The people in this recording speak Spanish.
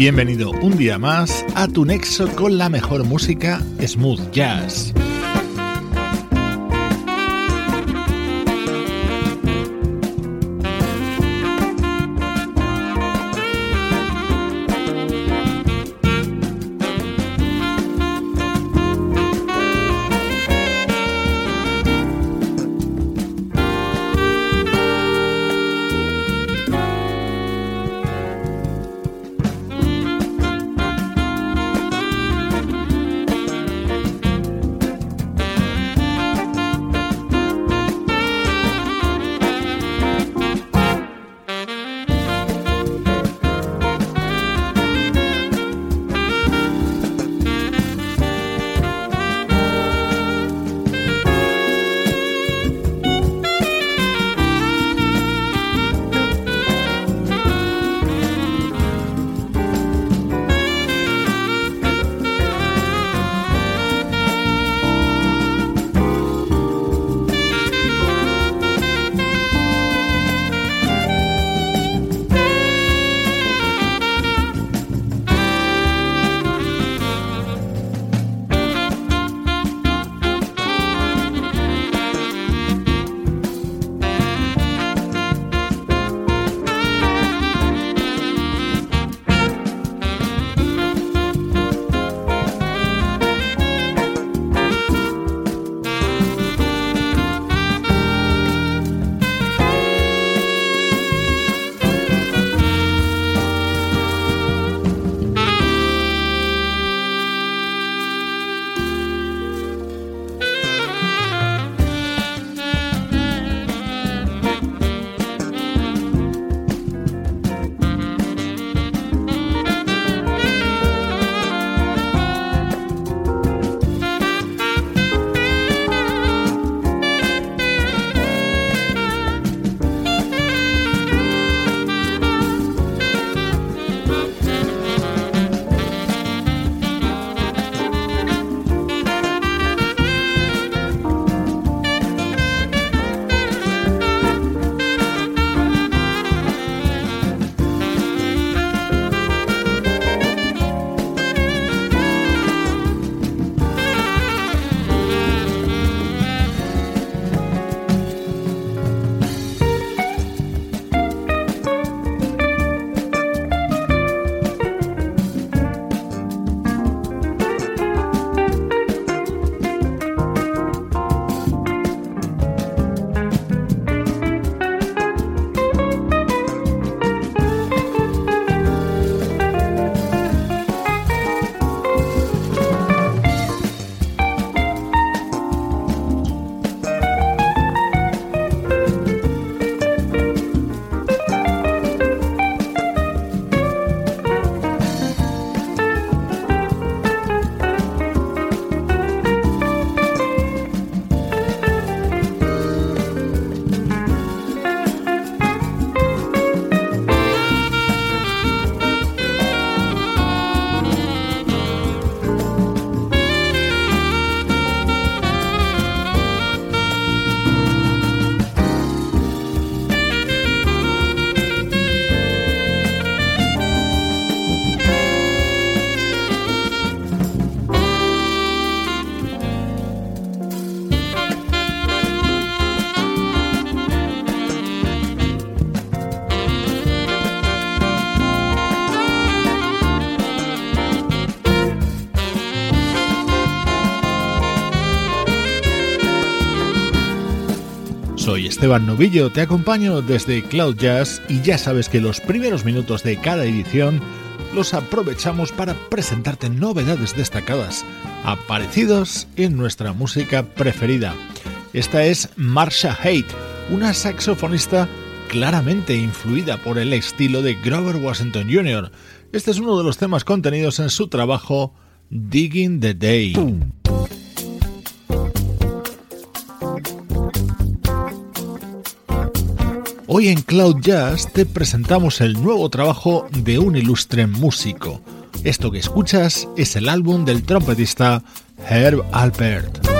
Bienvenido un día más a tu nexo con la mejor música smooth jazz. Soy Esteban Novillo, te acompaño desde Cloud Jazz y ya sabes que los primeros minutos de cada edición los aprovechamos para presentarte novedades destacadas, aparecidos en nuestra música preferida. Esta es Marsha Haight, una saxofonista claramente influida por el estilo de Grover Washington Jr. Este es uno de los temas contenidos en su trabajo Digging the Day. Hoy en Cloud Jazz te presentamos el nuevo trabajo de un ilustre músico. Esto que escuchas es el álbum del trompetista Herb Alpert.